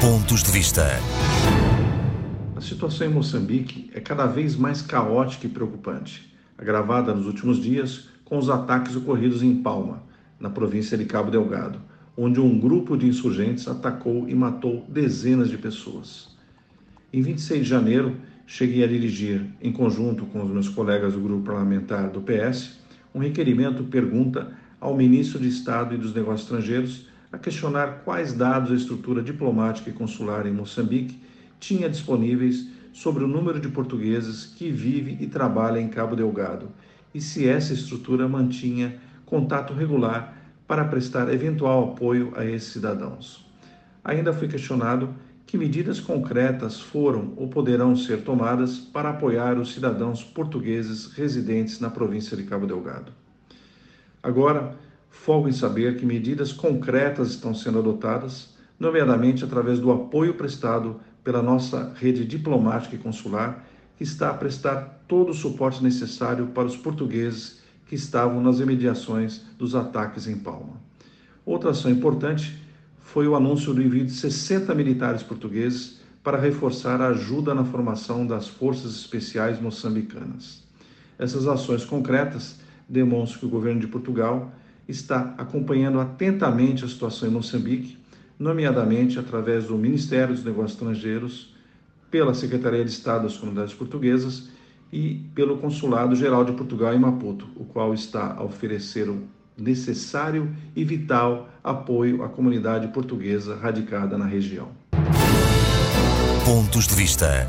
Pontos de Vista. A situação em Moçambique é cada vez mais caótica e preocupante, agravada nos últimos dias com os ataques ocorridos em Palma, na província de Cabo Delgado, onde um grupo de insurgentes atacou e matou dezenas de pessoas. Em 26 de janeiro, cheguei a dirigir, em conjunto com os meus colegas do grupo parlamentar do PS, um requerimento pergunta ao ministro de Estado e dos Negócios Estrangeiros a questionar quais dados a estrutura diplomática e consular em Moçambique tinha disponíveis sobre o número de portugueses que vive e trabalha em Cabo Delgado e se essa estrutura mantinha contato regular para prestar eventual apoio a esses cidadãos. Ainda foi questionado que medidas concretas foram ou poderão ser tomadas para apoiar os cidadãos portugueses residentes na província de Cabo Delgado. Agora, folgo em saber que medidas concretas estão sendo adotadas, nomeadamente através do apoio prestado pela nossa rede diplomática e consular, que está a prestar todo o suporte necessário para os portugueses que estavam nas imediações dos ataques em Palma. Outra ação importante foi o anúncio do envio de 60 militares portugueses para reforçar a ajuda na formação das forças especiais moçambicanas. Essas ações concretas demonstram que o governo de Portugal está acompanhando atentamente a situação em Moçambique, nomeadamente através do Ministério dos Negócios Estrangeiros, pela Secretaria de Estado das Comunidades Portuguesas e pelo Consulado Geral de Portugal em Maputo, o qual está a oferecer o necessário e vital apoio à comunidade portuguesa radicada na região. Pontos de Vista.